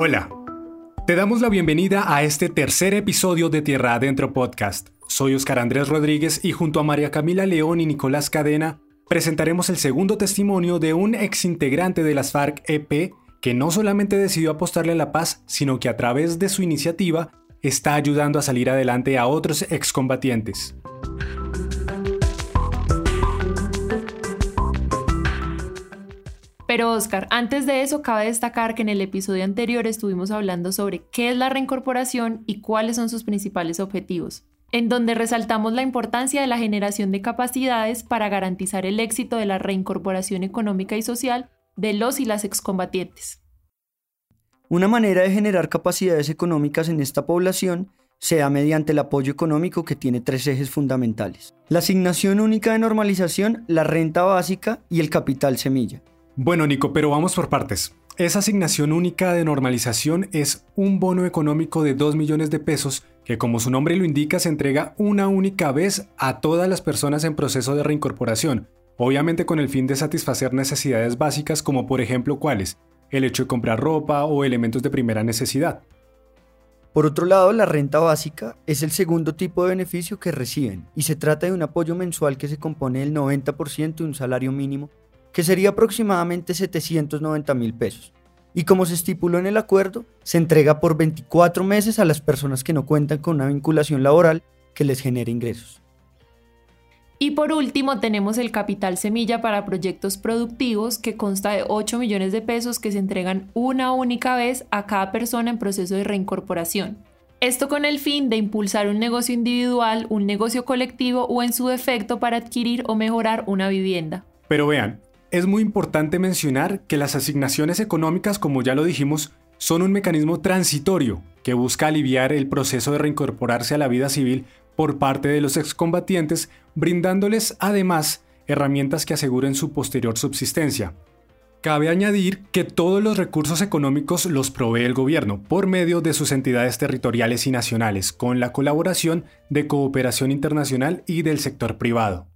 Hola, te damos la bienvenida a este tercer episodio de Tierra Adentro Podcast. Soy Oscar Andrés Rodríguez y junto a María Camila León y Nicolás Cadena presentaremos el segundo testimonio de un ex integrante de las FARC EP que no solamente decidió apostarle a la paz, sino que a través de su iniciativa está ayudando a salir adelante a otros excombatientes. Pero Oscar, antes de eso cabe destacar que en el episodio anterior estuvimos hablando sobre qué es la reincorporación y cuáles son sus principales objetivos, en donde resaltamos la importancia de la generación de capacidades para garantizar el éxito de la reincorporación económica y social de los y las excombatientes. Una manera de generar capacidades económicas en esta población se da mediante el apoyo económico que tiene tres ejes fundamentales. La asignación única de normalización, la renta básica y el capital semilla. Bueno, Nico, pero vamos por partes. Esa asignación única de normalización es un bono económico de 2 millones de pesos que, como su nombre lo indica, se entrega una única vez a todas las personas en proceso de reincorporación, obviamente con el fin de satisfacer necesidades básicas como por ejemplo cuáles, el hecho de comprar ropa o elementos de primera necesidad. Por otro lado, la renta básica es el segundo tipo de beneficio que reciben y se trata de un apoyo mensual que se compone del 90% de un salario mínimo, que sería aproximadamente 790 mil pesos. Y como se estipuló en el acuerdo, se entrega por 24 meses a las personas que no cuentan con una vinculación laboral que les genere ingresos. Y por último tenemos el capital semilla para proyectos productivos que consta de 8 millones de pesos que se entregan una única vez a cada persona en proceso de reincorporación. Esto con el fin de impulsar un negocio individual, un negocio colectivo o en su defecto para adquirir o mejorar una vivienda. Pero vean, es muy importante mencionar que las asignaciones económicas, como ya lo dijimos, son un mecanismo transitorio que busca aliviar el proceso de reincorporarse a la vida civil por parte de los excombatientes, brindándoles además herramientas que aseguren su posterior subsistencia. Cabe añadir que todos los recursos económicos los provee el gobierno por medio de sus entidades territoriales y nacionales, con la colaboración de cooperación internacional y del sector privado.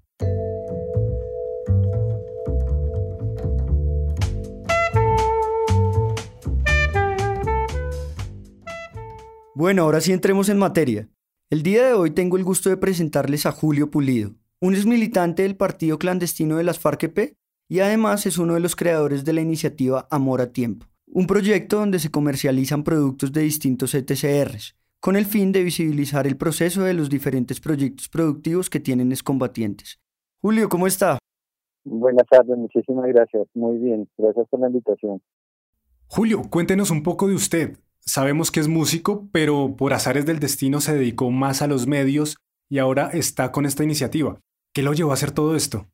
Bueno, ahora sí entremos en materia. El día de hoy tengo el gusto de presentarles a Julio Pulido, un ex militante del partido clandestino de las FARC-EP y además es uno de los creadores de la iniciativa Amor a Tiempo, un proyecto donde se comercializan productos de distintos ETCRs, con el fin de visibilizar el proceso de los diferentes proyectos productivos que tienen excombatientes. Julio, ¿cómo está? Buenas tardes, muchísimas gracias. Muy bien, gracias por la invitación. Julio, cuéntenos un poco de usted. Sabemos que es músico, pero por azares del destino se dedicó más a los medios y ahora está con esta iniciativa. ¿Qué lo llevó a hacer todo esto?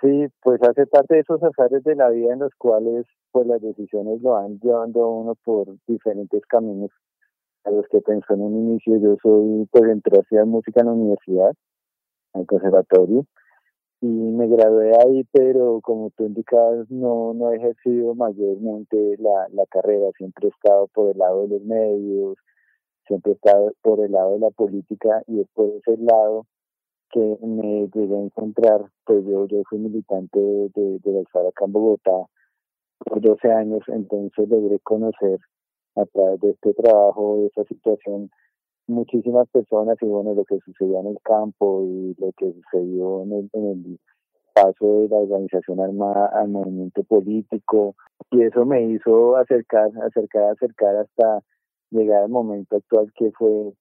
Sí, pues hace parte de esos azares de la vida en los cuales pues las decisiones lo van llevando a uno por diferentes caminos a los que pensó en un inicio. Yo soy, pues entré a estudiar música en la universidad, en el conservatorio, y me gradué ahí, pero como tú indicabas, no, no he ejercido mayormente la, la carrera, siempre he estado por el lado de los medios, siempre he estado por el lado de la política y es por ese lado que me llegué a encontrar, pues yo, yo fui militante de, de la acá en Bogotá por 12 años, entonces logré conocer a través de este trabajo, de esa situación, muchísimas personas y bueno, lo que sucedió en el campo y lo que sucedió en el, en el paso de la organización armada al movimiento político y eso me hizo acercar, acercar, acercar hasta llegar al momento actual que fue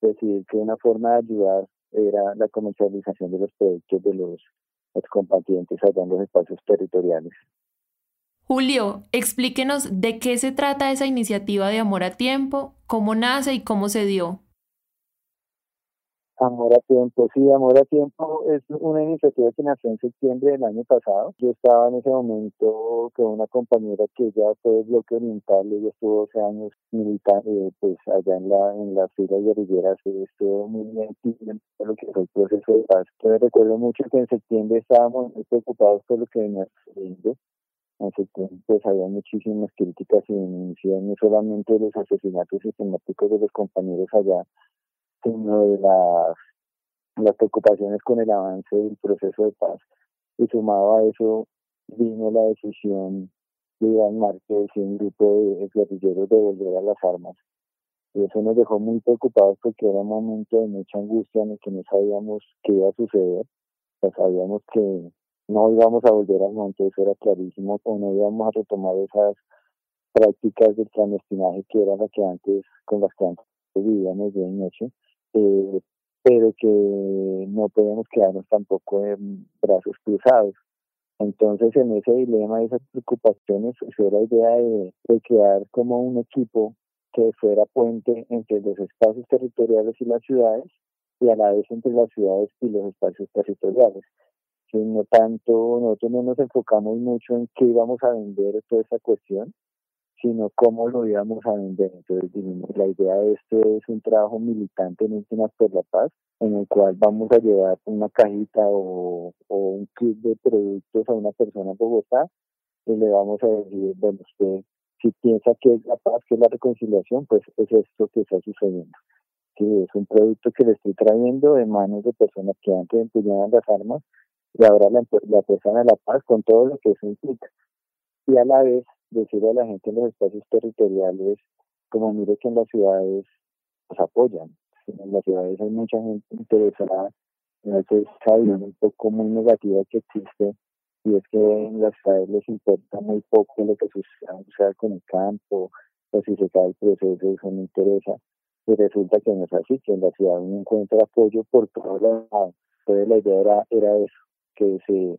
decidir que una forma de ayudar era la comercialización de los proyectos de los en los espacios territoriales. Julio, explíquenos de qué se trata esa iniciativa de Amor a Tiempo, cómo nace y cómo se dio. Amor a Tiempo, sí, Amor a Tiempo es una iniciativa que nació en septiembre del año pasado. Yo estaba en ese momento con una compañera que ya fue del bloque oriental, ella estuvo 12 años militando, eh, pues allá en la en las filas guerrilleras, estuvo muy bien en lo que fue el proceso de paz. Yo recuerdo mucho que en septiembre estábamos muy preocupados por lo que venía sucediendo. En septiembre pues había muchísimas críticas y denuncias, no solamente de los asesinatos sistemáticos de los compañeros allá, sino de las, las preocupaciones con el avance del proceso de paz. Y sumado a eso vino la decisión de Iván Márquez y un grupo de guerrilleros de volver a las armas. Y eso nos dejó muy preocupados porque era un momento de mucha angustia en el que no sabíamos qué iba a suceder. Sabíamos que no íbamos a volver al monte, eso era clarísimo, o no íbamos a retomar esas prácticas del clandestinaje que era la que antes, con las que antes vivíamos de noche, eh, pero que no podemos quedarnos tampoco en brazos cruzados. Entonces, en ese dilema, esas preocupaciones, fue la idea de, crear como un equipo que fuera puente entre los espacios territoriales y las ciudades y a la vez entre las ciudades y los espacios territoriales. no tanto, nosotros no nos enfocamos mucho en qué íbamos a vender toda esa cuestión, sino cómo lo íbamos a vender. Entonces la idea de esto es un trabajo militante en Últimas por la Paz, en el cual vamos a llevar una cajita o, un kit de productos a una persona en Bogotá y le vamos a decir, bueno, usted si piensa que es la paz, que es la reconciliación, pues es esto que está sucediendo. Que es un producto que le estoy trayendo de manos de personas que antes empuñaban las armas y ahora la, la a la paz con todo lo que eso implica. Y a la vez decirle a la gente en los espacios territoriales, como mire que en las ciudades nos apoyan. En las ciudades hay mucha gente interesada en esa visión un poco muy negativa que existe y es que en las ciudades les importa muy poco lo que suceda con el campo o si se cae el proceso, eso no interesa. Y resulta que no es así, que en la ciudad uno encuentra apoyo por todos lados. Entonces la idea era, era eso, que se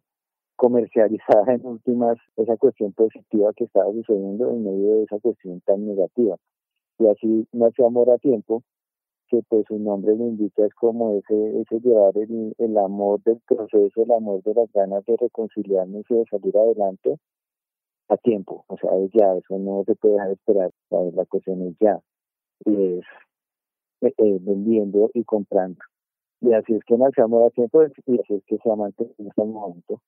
comercializara en últimas esa cuestión positiva que estaba sucediendo en medio de esa cuestión tan negativa. Y así nació Amor a Tiempo, que pues su nombre lo indica es como ese, ese llevar el, el amor del proceso, el amor de las ganas de reconciliarnos y de salir adelante a tiempo, o sea, es ya, eso no se puede dejar esperar, la cuestión es ya, y es eh, eh, vendiendo y comprando. Y así es que nació Amor a Tiempo y así es que se ha mantenido en este momento.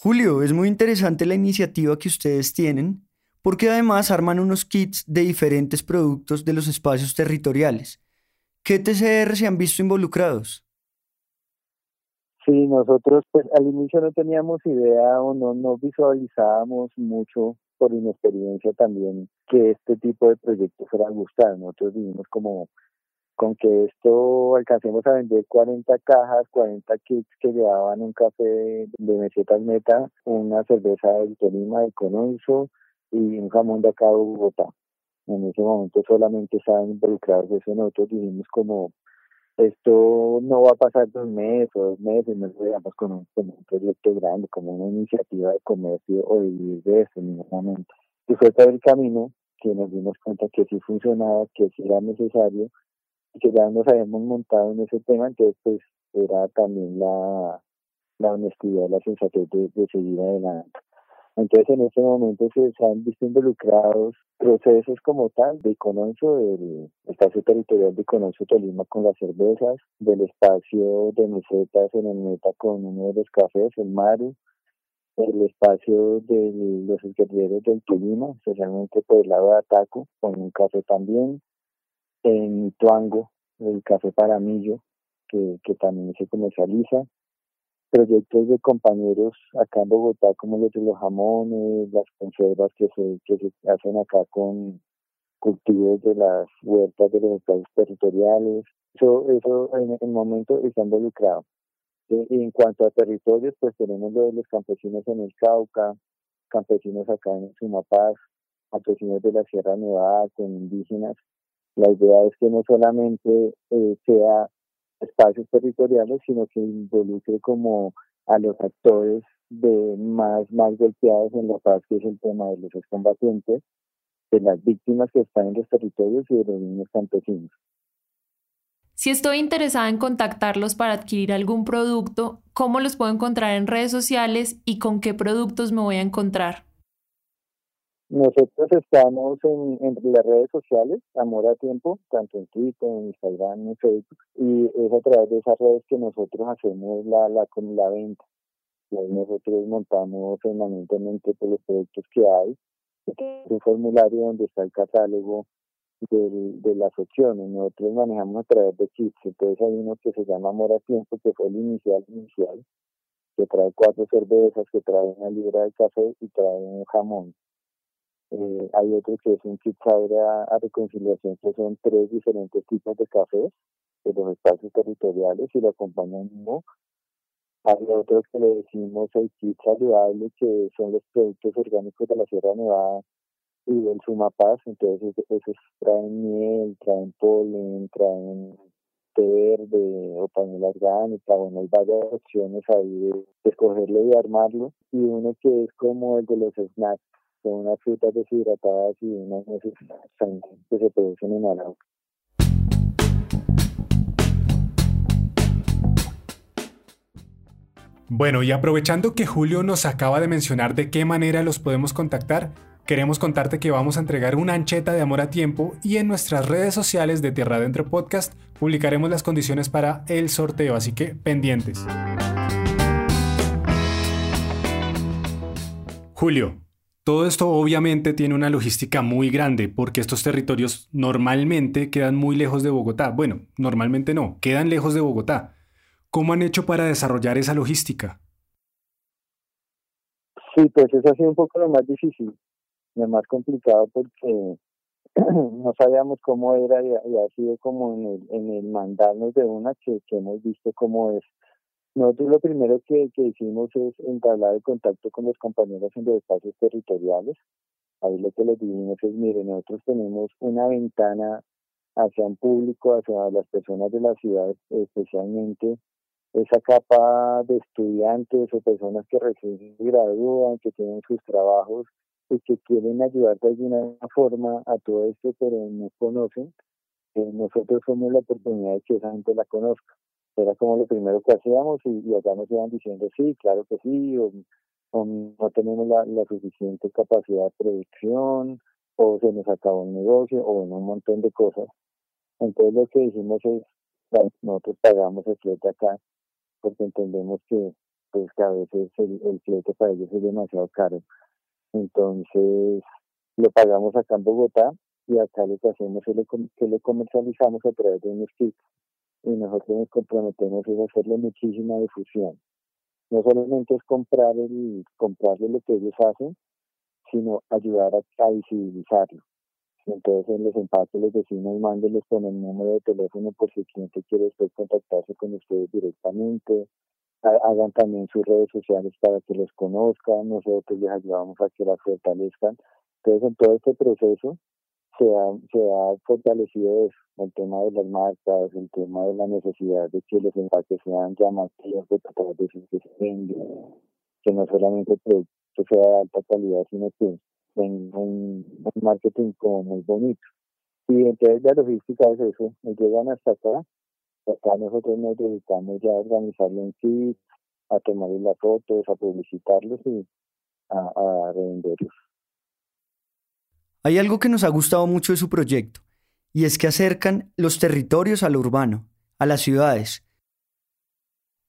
Julio, es muy interesante la iniciativa que ustedes tienen porque además arman unos kits de diferentes productos de los espacios territoriales. ¿Qué TCR se han visto involucrados? Sí, nosotros pues al inicio no teníamos idea o no, no visualizábamos mucho por inexperiencia también que este tipo de proyectos fuera a gustar. Nosotros vivimos como con que esto alcancemos a vender 40 cajas, 40 kits que llevaban un café de mesetas meta, una cerveza del Tolima de Cononso y un jamón de acá de Bogotá en ese momento solamente estaban involucrados eso nosotros dijimos como esto no va a pasar dos meses o dos meses, no digamos con un, con un proyecto grande, como una iniciativa de comercio o de vivir de eso en ningún momento. Y fue todo el camino que nos dimos cuenta que sí funcionaba, que sí era necesario y que ya nos habíamos montado en ese tema, entonces pues era también la, la honestidad, la sensatez de, de seguir adelante. Entonces, en este momento se, han visto involucrados procesos como tal de Cononso, del espacio territorial de Cononso Tolima con las cervezas, del espacio de mesetas en el Meta con uno de los cafés, el Maru, el espacio de los guerreros del Tolima, especialmente por el lado de Ataco, con un café también, en Tuango, el café Paramillo, que, que también se comercializa, proyectos de compañeros acá en Bogotá, como los de los jamones, las conservas que se, que se hacen acá con cultivos de las huertas de los estados territoriales. Eso, eso en el momento está involucrado. Y en cuanto a territorios, pues tenemos lo de los campesinos en el Cauca, campesinos acá en Sumapaz, campesinos de la Sierra Nevada con indígenas. La idea es que no solamente eh, sea espacios territoriales, sino que involucre como a los actores de más, más golpeados en la paz, que es el tema de los excombatientes, de las víctimas que están en los territorios y de los niños campesinos. Si estoy interesada en contactarlos para adquirir algún producto, ¿cómo los puedo encontrar en redes sociales y con qué productos me voy a encontrar? Nosotros estamos en, las redes sociales, Amor a Tiempo, tanto en Twitter, en Instagram, en Facebook, y es a través de esas redes que nosotros hacemos la, la, la venta. nosotros montamos permanentemente por los productos que hay, un formulario donde está el catálogo de las opciones. Nosotros manejamos a través de kits, entonces hay uno que se llama Amor a Tiempo, que fue el inicial inicial, que trae cuatro cervezas, que trae una libra de café y trae un jamón. Eh, hay otro que es un kit a, a, reconciliación, que son tres diferentes tipos de café de los espacios territoriales y lo acompañan un Hay otros que le decimos el kit saludable, que son los productos orgánicos de la Sierra Nevada y del Sumapaz. Entonces, esos traen miel, traen polen, traen verde o pañuela orgánica, bueno, hay varias opciones ahí de, escogerlo y armarlo. Y uno que es como el de los snacks, son unas frutas deshidratadas y unas nueces que se producen en Arauca. Bueno, y aprovechando que Julio nos acaba de mencionar de qué manera los podemos contactar, Queremos contarte que vamos a entregar una ancheta de amor a tiempo y en nuestras redes sociales de Tierra Adentro Podcast publicaremos las condiciones para el sorteo, así que pendientes. Julio, todo esto obviamente tiene una logística muy grande porque estos territorios normalmente quedan muy lejos de Bogotá. Bueno, normalmente no, quedan lejos de Bogotá. ¿Cómo han hecho para desarrollar esa logística? Sí, pues eso ha sido un poco lo más difícil lo más complicado porque no sabíamos cómo era y, ha sido como en el, en el mandarnos de una que, hemos visto cómo es. Nosotros lo primero que, que hicimos es entablar el contacto con los compañeros en los espacios territoriales. Ahí lo que les dijimos es, mire, nosotros tenemos una ventana hacia un público, hacia las personas de la ciudad, especialmente esa capa de estudiantes o personas que recién gradúan, que tienen sus trabajos y que quieren ayudar de alguna forma a todo esto, pero no conocen, eh, nosotros somos la oportunidad de que esa gente la conozca. Era como lo primero que hacíamos y, acá nos iban diciendo sí, claro que sí, o, no tenemos la, suficiente capacidad de producción, o se nos acabó el negocio, o un montón de cosas. Entonces lo que dijimos es, nosotros pagamos el flete acá, porque entendemos que pues que a veces el, el flete para ellos es demasiado caro. Entonces, lo pagamos acá en Bogotá y acá lo que hacemos es que lo comercializamos a través de unos kits y nosotros nos comprometemos a hacerle muchísima difusión. No solamente es comprar el, comprarle lo que ellos hacen, sino ayudar a, visibilizarlo. Entonces en los empaques les decimos mándenles con el número de teléfono por si el cliente quiere después contactarse con ustedes directamente, hagan también sus redes sociales para que los conozcan, nosotros les ayudamos a que las fortalezcan. Entonces, en todo este proceso se ha, se fortalecido el tema de las marcas, el tema de la necesidad de que los empaques sean llamativos, de que se que no solamente el producto sea de alta calidad, sino que tenga un, marketing como muy bonito. Y entonces la logística es eso, llegan hasta acá acá nosotros nos dedicamos ya organizarlo en sí, a tomarles las fotos, a publicitarlos y a, a revenderlos. Hay algo que nos ha gustado mucho de su proyecto, y es que acercan los territorios a lo urbano, a las ciudades.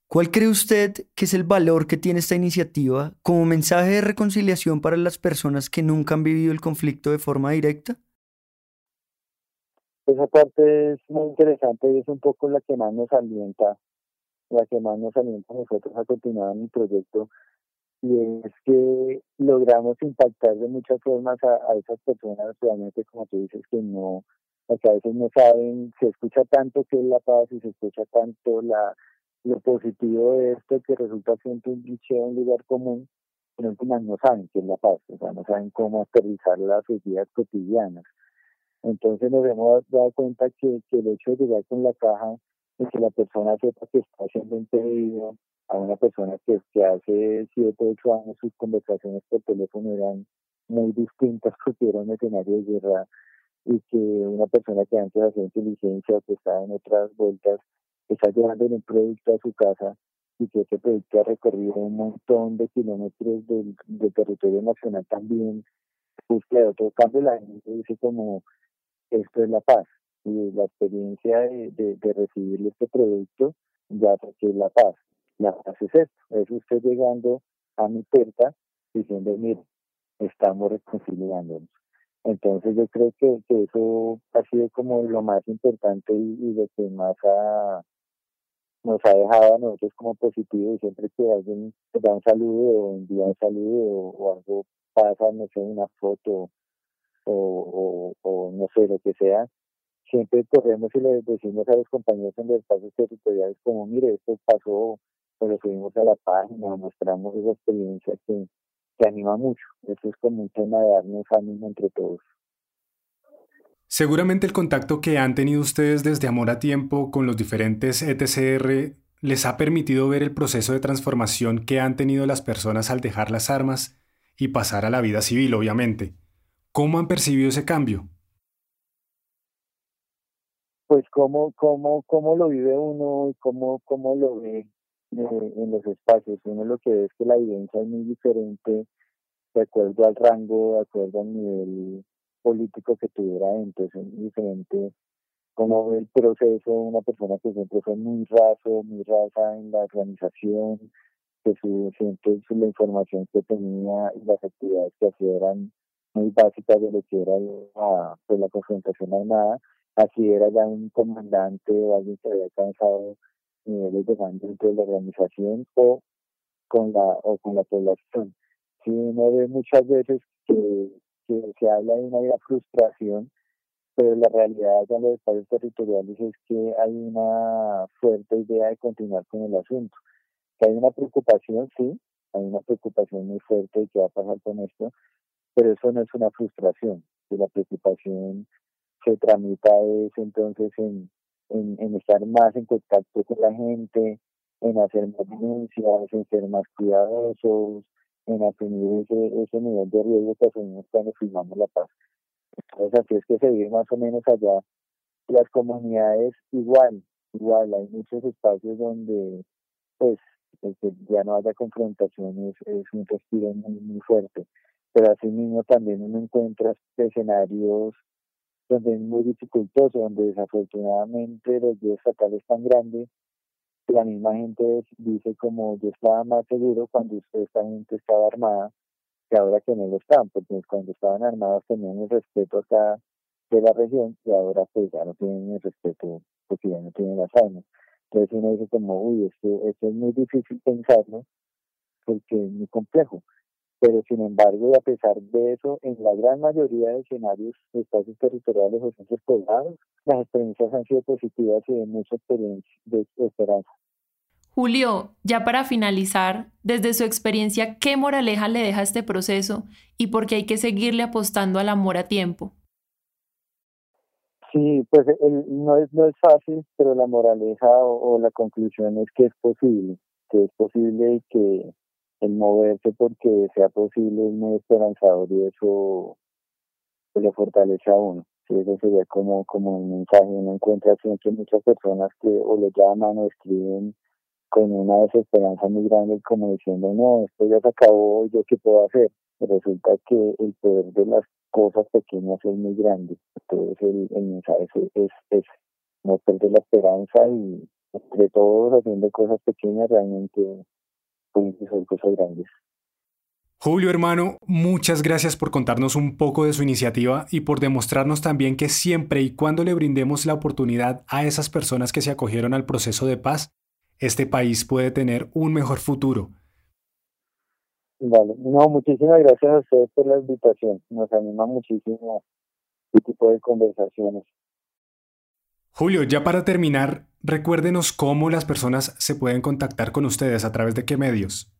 ¿Cuál cree usted que es el valor que tiene esta iniciativa como mensaje de reconciliación para las personas que nunca han vivido el conflicto de forma directa? Esa parte es muy interesante y es un poco la que más nos alienta, la que más nos alienta a nosotros a continuar en el proyecto y es que logramos impactar de muchas formas a, esas personas realmente como tú dices que no que a veces no saben se escucha tanto que es la paz y se escucha tanto la lo positivo de esto que resulta siempre un cliché un lugar común pero no saben qué es la paz o sea no saben cómo aterrizar las vidas cotidianas. Entonces nos hemos dado cuenta que, el hecho de llegar con la caja y que la persona sepa que está haciendo un pedido a una persona que, hace 7, 8 años sus conversaciones por teléfono eran muy distintas porque era un escenario de guerra y que una persona que antes hacía inteligencia o que estaba en otras vueltas está llevando un producto a su casa y que ese producto ha recorrido un montón de kilómetros del, territorio nacional también, pues de otro cambio la gente dice como esto es la paz. Y la experiencia de, de, recibir este producto ya es la paz. La paz es esto, es usted llegando a mi puerta diciendo, mire, estamos reconciliándonos. Entonces yo creo que, que, eso ha sido como lo más importante y, lo que más ha, nos ha dejado a nosotros como positivo y siempre que alguien da un saludo o envía un saludo o, algo pasa, no sé, una foto o, o, no sé, lo que sea, siempre corremos y le decimos a los compañeros en los espacios territoriales como, mire, esto pasó, pero subimos a la página, mostramos esa experiencia que, que anima mucho. Eso es como un tema de darnos ánimo entre todos. Seguramente el contacto que han tenido ustedes desde Amor a Tiempo con los diferentes ETCR les ha permitido ver el proceso de transformación que han tenido las personas al dejar las armas y pasar a la vida civil, obviamente. ¿Cómo han percibido ese cambio? Pues cómo, cómo, cómo lo vive uno cómo, cómo lo ve eh, en los espacios. Uno lo que ve es que la vivencia es muy diferente de acuerdo al rango, de acuerdo al nivel político que tuviera entonces es diferente como el proceso una persona que siempre fue muy raso, muy rasa en la organización, que su, siempre la información que tenía y las actividades que hacía eran muy básicas de lo que era la, pues, la confrontación armada, así era ya un comandante o alguien que había alcanzado niveles de mando dentro de la organización o con la o con la población. Sí, uno ve muchas veces que que se habla de una frustración, pero la realidad de los espacios territoriales es que hay una fuerte idea de continuar con el asunto. Que hay una preocupación, sí, hay una preocupación muy fuerte de qué va a pasar con esto, pero eso no es una frustración, que la preocupación se tramita es entonces en, en, estar más en contacto con la gente, en hacer más denuncias, en ser más cuidadosos, en asumir ese, ese nivel de riesgo que asumimos cuando firmamos la paz. Entonces, así es que se vive más o menos allá. Las comunidades igual, igual, hay muchos espacios donde, pues, ya no haya confrontaciones es un respiro muy, muy fuerte. Pero así mismo también uno encuentra escenarios donde es muy dificultoso, donde desafortunadamente los días fatales tan grandes la misma gente dice como yo estaba más seguro cuando usted, esta gente estaba armada que ahora que no lo están, porque cuando estaban armados tenían el respeto acá de la región y ahora pues ya no tienen el respeto porque ya no tienen las armas. Entonces uno dice como, uy, esto, esto es muy difícil pensarlo porque es muy complejo. Pero sin embargo, a pesar de eso, en la gran mayoría de escenarios espacios territoriales o centros poblados, las experiencias han sido positivas y de mucha experiencia de esperanza. Julio, ya para finalizar, desde su experiencia, ¿qué moraleja le deja este proceso y por qué hay que seguirle apostando al amor a tiempo? Sí, pues no, es, no es fácil, pero la moraleja o, o la conclusión es que es posible, que es posible y que el moverse porque sea posible es muy esperanzador y eso le fortalece a uno. Sí, eso sería como, como un mensaje. Uno encuentra siempre muchas personas que o le llaman o escriben con una desesperanza muy grande, como diciendo, no, esto ya se acabó, ¿yo qué puedo hacer? resulta que el poder de las cosas pequeñas es muy grande. Entonces, el, el mensaje es, es, no perder la esperanza y entre todos haciendo cosas pequeñas realmente cosas grandes. Julio, hermano, muchas gracias por contarnos un poco de su iniciativa y por demostrarnos también que siempre y cuando le brindemos la oportunidad a esas personas que se acogieron al proceso de paz, este país puede tener un mejor futuro. Vale, no, muchísimas gracias a ustedes por la invitación. Nos anima muchísimo este tipo de conversaciones. Julio, ya para terminar, recuérdenos cómo las personas se pueden contactar con ustedes, a través de qué medios.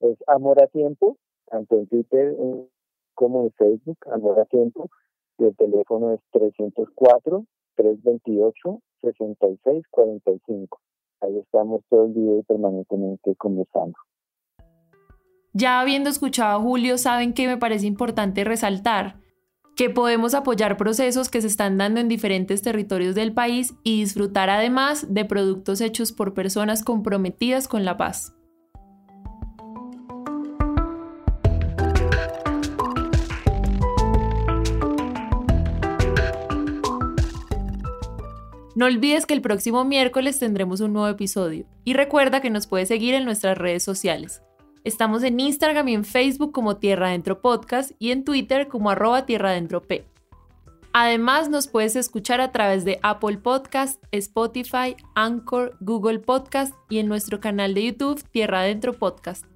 Es Amor a Tiempo, tanto en Twitter como en Facebook, Amor a Tiempo, y el teléfono es 304-328-6645. Ahí estamos todo el día y permanentemente conversando. Ya habiendo escuchado a Julio, saben que me parece importante resaltar que podemos apoyar procesos que se están dando en diferentes territorios del país y disfrutar además de productos hechos por personas comprometidas con la paz. No olvides que el próximo miércoles tendremos un nuevo episodio y recuerda que nos puedes seguir en nuestras redes sociales. Estamos en Instagram y en Facebook como Tierra Adentro Podcast y en Twitter como arroba Tierra Adentro P. Además, nos puedes escuchar a través de Apple Podcast, Spotify, Anchor, Google Podcast y en nuestro canal de YouTube Tierra Adentro Podcast.